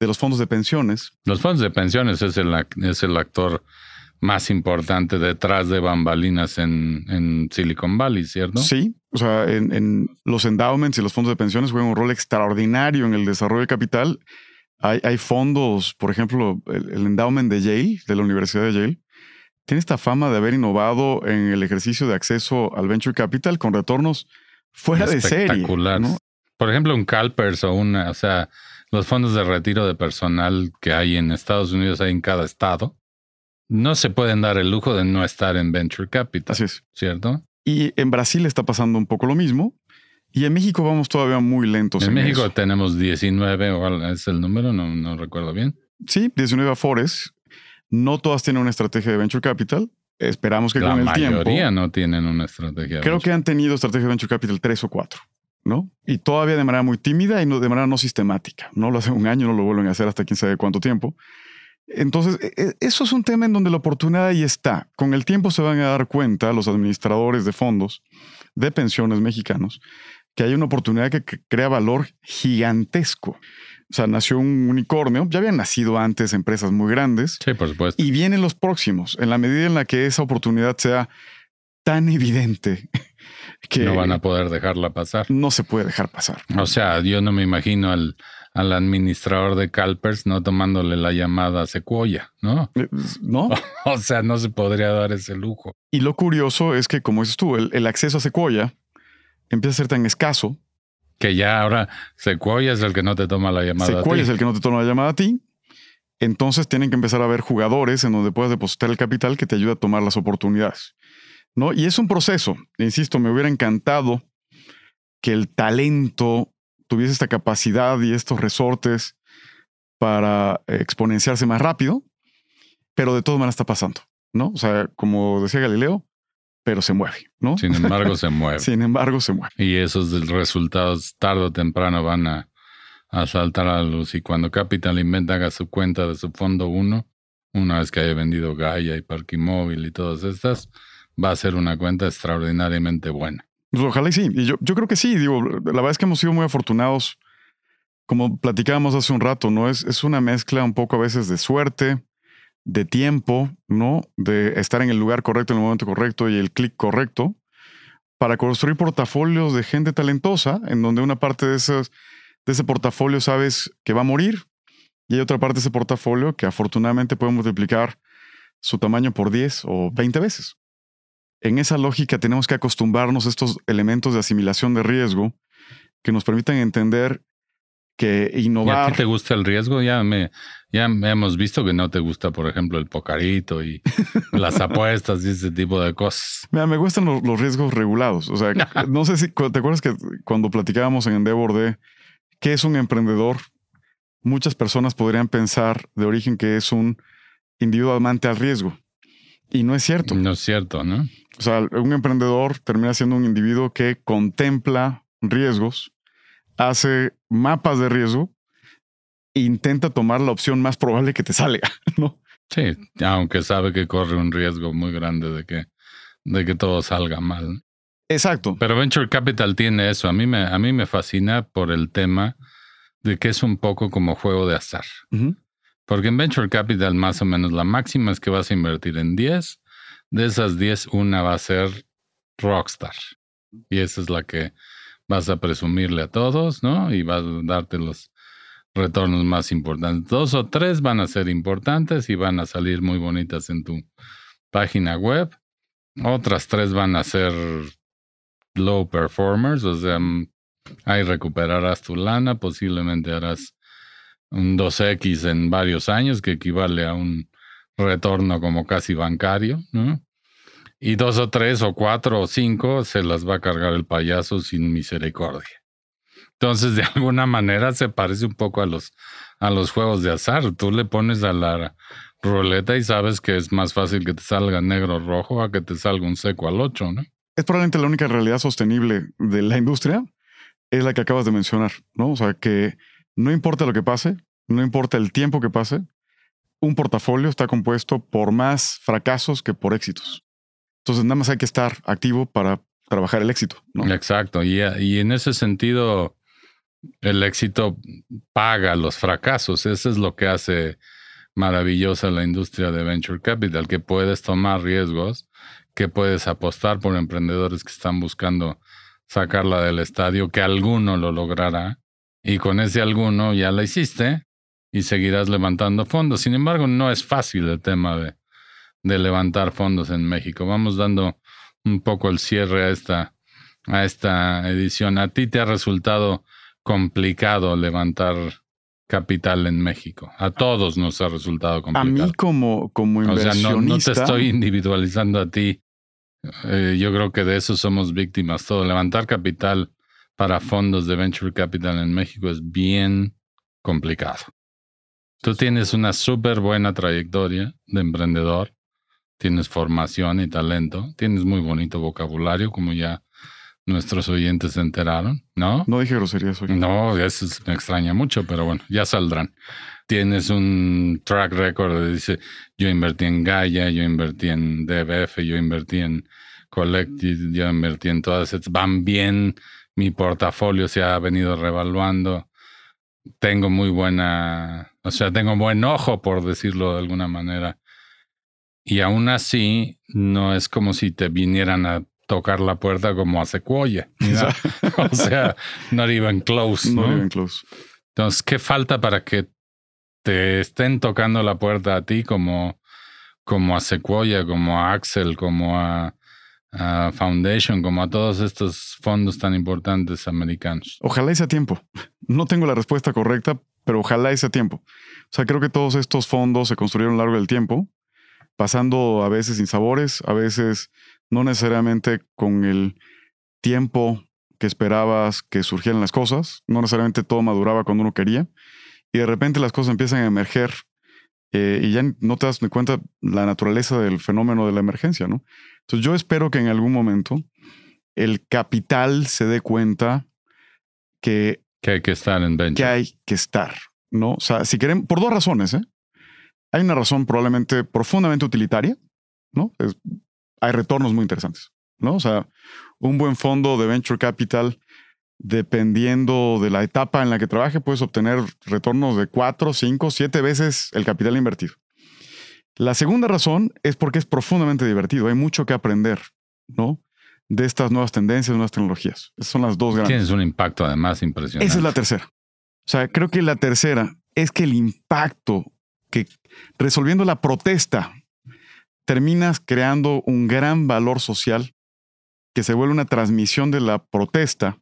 de los fondos de pensiones. Los fondos de pensiones es el, es el actor más importante detrás de bambalinas en, en Silicon Valley, ¿cierto? Sí, o sea, en, los endowments y los fondos de pensiones juegan un rol extraordinario en el desarrollo de capital. Hay, hay fondos, por ejemplo, el, endowment de Yale, de la Universidad de Yale, tiene esta fama de haber innovado en el ejercicio de acceso al venture capital con retornos fuera de serie. ¿no? Por ejemplo, un CalPERS o una, o sea, los fondos de retiro de personal que hay en Estados Unidos, hay en cada estado, no se pueden dar el lujo de no estar en venture capital. Así es. ¿Cierto? Y en Brasil está pasando un poco lo mismo. Y en México vamos todavía muy lentos. En, México tenemos 19, o es el número, no, no recuerdo bien. Sí, 19 afores. No todas tienen una estrategia de venture capital. Esperamos que con el tiempo. La mayoría no tienen una estrategia. Creo que han tenido estrategia de venture capital tres o cuatro. ¿no? Y todavía de manera muy tímida y no, de manera no sistemática. No lo hacen un año, no lo vuelven a hacer hasta quién sabe cuánto tiempo. Entonces, e, e, eso es un tema en donde la oportunidad ahí está. Con el tiempo se van a dar cuenta los administradores de fondos de pensiones mexicanos que hay una oportunidad que crea valor gigantesco. O sea, nació un unicornio, ya habían nacido antes empresas muy grandes. Sí, por supuesto. Y vienen los próximos, en la medida en la que esa oportunidad sea tan evidente que no van a poder dejarla pasar. No se puede dejar pasar. O sea, yo no me imagino al, al administrador de Calpers no tomándole la llamada a Sequoia, ¿no? Eh, no. o sea, no se podría dar ese lujo. Y lo curioso es que, como dices tú, el, acceso a Sequoia empieza a ser tan escaso. Que ya ahora Sequoia es el que no te toma la llamada a ti. es el que no te toma la llamada a ti. Entonces tienen que empezar a haber jugadores en donde puedas depositar el capital que te ayude a tomar las oportunidades. ¿no? Y es un proceso. Insisto, me hubiera encantado que el talento tuviese esta capacidad y estos resortes para exponenciarse más rápido, pero de todas maneras está pasando, ¿no? O sea, como decía Galileo, pero se mueve, ¿no? Sin embargo, se mueve. Sin embargo, se mueve. Y esos resultados tarde o temprano van a, a saltar a la luz. Y cuando Capital Invent haga su cuenta de su fondo 1, una vez que haya vendido Gaia y Parque Móvil y todas estas, va a ser una cuenta extraordinariamente buena. Pues ojalá y sí. Y yo, yo creo que sí. Digo, la verdad es que hemos sido muy afortunados. Como platicábamos hace un rato, ¿no? Es, es una mezcla un poco a veces de suerte, de tiempo, ¿no? De estar en el lugar correcto, en el momento correcto y el clic correcto para construir portafolios de gente talentosa, en donde una parte de, esos, de ese portafolio sabes que va a morir y hay otra parte de ese portafolio que afortunadamente puede multiplicar su tamaño por 10 o 20 veces. En esa lógica tenemos que acostumbrarnos a estos elementos de asimilación de riesgo que nos permitan entender que innovar. ¿Y a ti te gusta el riesgo? Ya me, ya hemos visto que no te gusta, por ejemplo, el pocarito y las apuestas y ese tipo de cosas. Mira, me gustan los, riesgos regulados. O sea, no sé si te acuerdas que cuando platicábamos en Endeavor de qué es un emprendedor, muchas personas podrían pensar de origen que es un individuo amante al riesgo. Y no es cierto. No es cierto, ¿no? O sea, un emprendedor termina siendo un individuo que contempla riesgos, hace mapas de riesgo e intenta tomar la opción más probable que te salga, ¿no? Sí, aunque sabe que corre un riesgo muy grande de que, de que todo salga mal. Exacto. Pero Venture Capital tiene eso. A mí me, a mí me fascina por el tema de que es un poco como juego de azar. Porque en Venture Capital más o menos la máxima es que vas a invertir en 10. De esas 10, una va a ser Rockstar. Y esa es la que vas a presumirle a todos, ¿no? Y vas a darte los retornos más importantes. Dos o tres van a ser importantes y van a salir muy bonitas en tu página web. Otras tres van a ser low performers, o sea, mm, ahí recuperarás tu lana, posiblemente harás un 2X en varios años, que equivale a un retorno como casi bancario, ¿no? Y dos o tres o cuatro o cinco se las va a cargar el payaso sin misericordia. Entonces, de alguna manera se parece un poco a los, a los juegos de azar. Tú le pones a la ruleta y sabes que es más fácil que te salga negro o rojo a que te salga un seco al ocho, ¿no? Es probablemente la única realidad sostenible de la industria, es la que acabas de mencionar, ¿no? O sea, que no importa lo que pase, no importa el tiempo que pase, un portafolio está compuesto por más fracasos que por éxitos. Entonces, nada más hay que estar activo para trabajar el éxito. Exacto. Y, y, en ese sentido, el éxito paga los fracasos. Eso es lo que hace maravillosa la industria de venture capital, que puedes tomar riesgos, que puedes apostar por emprendedores que están buscando sacarla del estadio, que alguno lo logrará. Y con ese alguno ya la hiciste y seguirás levantando fondos. Sin embargo, no es fácil el tema de, de levantar fondos en México. Vamos dando un poco el cierre a esta, a esta edición. ¿A ti te ha resultado complicado levantar capital en México? A todos nos ha resultado complicado. A mí como, como inversionista... O sea, no, te estoy individualizando a ti. Eh, yo creo que de eso somos víctimas todo. Levantar capital para fondos de venture capital en México es bien complicado. Tú tienes una súper buena trayectoria de emprendedor tienes formación y talento, tienes muy bonito vocabulario, como ya nuestros oyentes se enteraron, ¿no? No dije groserías hoy. No, eso me extraña mucho, pero bueno, ya saldrán. Tienes un track record de dice, yo invertí en Gaia, yo invertí en DBF, yo invertí en Collective, yo invertí en todas estas, van bien, mi portafolio se ha venido revaluando, tengo muy buena, o sea, tengo buen ojo, por decirlo de alguna manera, y aún así, no es como si te vinieran a tocar la puerta como a Sequoia. o sea, not even close. Not even close. Entonces, ¿qué falta para que te estén tocando la puerta a ti como, como a Sequoia, como a Axel, como a, a Foundation, como a todos estos fondos tan importantes americanos? Ojalá sea tiempo. No tengo la respuesta correcta, pero ojalá sea tiempo. O sea, creo que todos estos fondos se construyeron a lo largo del tiempo pasando a veces sin sabores, a veces no necesariamente con el tiempo que esperabas que surgieran las cosas, no necesariamente todo maduraba cuando uno quería, y de repente las cosas empiezan a emerger eh, y ya no te das ni cuenta la naturaleza del fenómeno de la emergencia, ¿no? Entonces yo espero que en algún momento el capital se dé cuenta que, Que hay que estar en venture. Que hay que estar, ¿no? O sea, si queremos, por dos razones, ¿eh? Hay una razón probablemente profundamente utilitaria, ¿no? hay retornos muy interesantes, ¿no? O sea, un buen fondo de venture capital, dependiendo de la etapa en la que trabaje, puedes obtener retornos de cuatro, cinco, siete veces el capital invertido. La segunda razón es porque es profundamente divertido. Hay mucho que aprender, ¿no? De estas nuevas tendencias, nuevas tecnologías. Esas son las dos grandes. Tienes un impacto además impresionante. Esa es la tercera. O sea, creo que la tercera es que el impacto que resolviendo la protesta terminas creando un gran valor social que se vuelve una transmisión de la protesta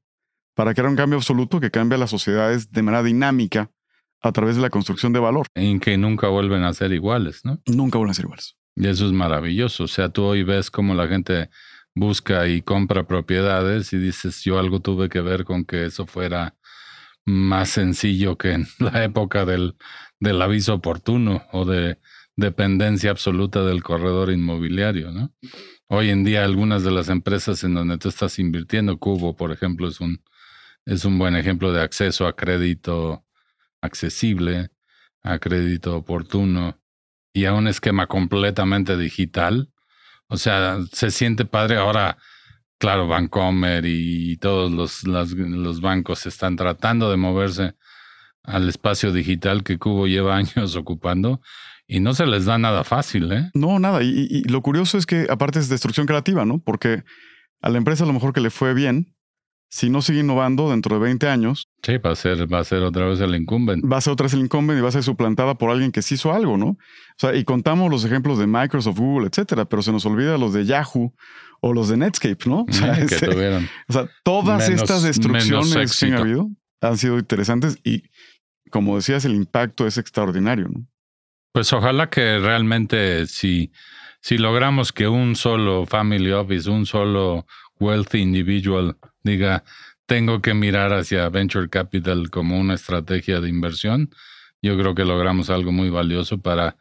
para crear un cambio absoluto que cambia las sociedades de manera dinámica a través de la construcción de valor. En que nunca vuelven a ser iguales, ¿no? Nunca vuelven a ser iguales. Y eso es maravilloso. O sea, tú hoy ves cómo la gente busca y compra propiedades y dices, yo algo tuve que ver con que eso fuera más sencillo que en la época del, del aviso oportuno o de dependencia absoluta del corredor inmobiliario, ¿no? Hoy en día algunas de las empresas en donde tú estás invirtiendo, Cubo, por ejemplo, es un, es un buen ejemplo de acceso a crédito accesible, a crédito oportuno y a un esquema completamente digital. O sea, se siente padre ahora. Claro, Bancomer y todos los, los bancos están tratando de moverse al espacio digital que Cubo lleva años ocupando y no se les da nada fácil, ¿eh? No, nada. Y, y, lo curioso es que aparte es destrucción creativa, ¿no? Porque a la empresa a lo mejor que le fue bien, si no sigue innovando dentro de 20 años. Sí, va a ser, va a ser otra vez el incumbent. Va a ser otra vez el incumbent y va a ser suplantada por alguien que sí hizo algo, ¿no? O sea, y contamos los ejemplos de Microsoft, Google, etcétera, pero se nos olvida los de Yahoo o los de Netscape, ¿no? O sea, que tuvieron o sea todas estas destrucciones que han habido han sido interesantes y, como decías, el impacto es extraordinario, ¿no? Pues ojalá que realmente si, si logramos que un solo family office, un solo wealthy individual diga, tengo que mirar hacia venture capital como una estrategia de inversión, yo creo que logramos algo muy valioso para,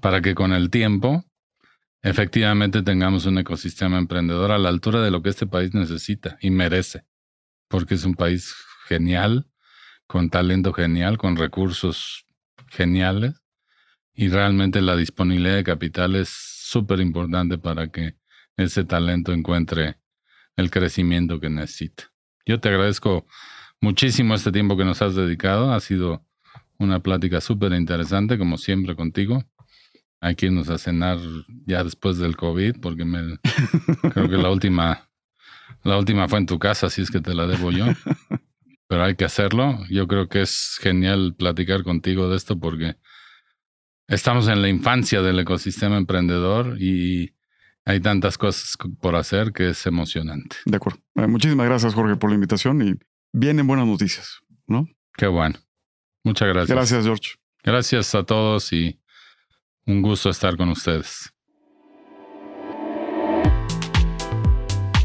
para que con el tiempo efectivamente tengamos un ecosistema emprendedor a la altura de lo que este país necesita y merece, porque es un país genial, con talento genial, con recursos geniales y realmente la disponibilidad de capital es súper importante para que ese talento encuentre el crecimiento que necesita. Yo te agradezco muchísimo este tiempo que nos has dedicado. Ha sido una plática súper interesante, como siempre contigo. Hay que irnos a cenar ya después del COVID, porque me, creo que la última, la última fue en tu casa, así es que te la debo yo. Pero hay que hacerlo. Yo creo que es genial platicar contigo de esto porque Estamos en la infancia del ecosistema emprendedor y hay tantas cosas por hacer que es emocionante. De acuerdo. Eh, muchísimas gracias, Jorge, por la invitación y vienen buenas noticias, ¿no? Qué bueno. Muchas gracias. Gracias, George. Gracias a todos y un gusto estar con ustedes.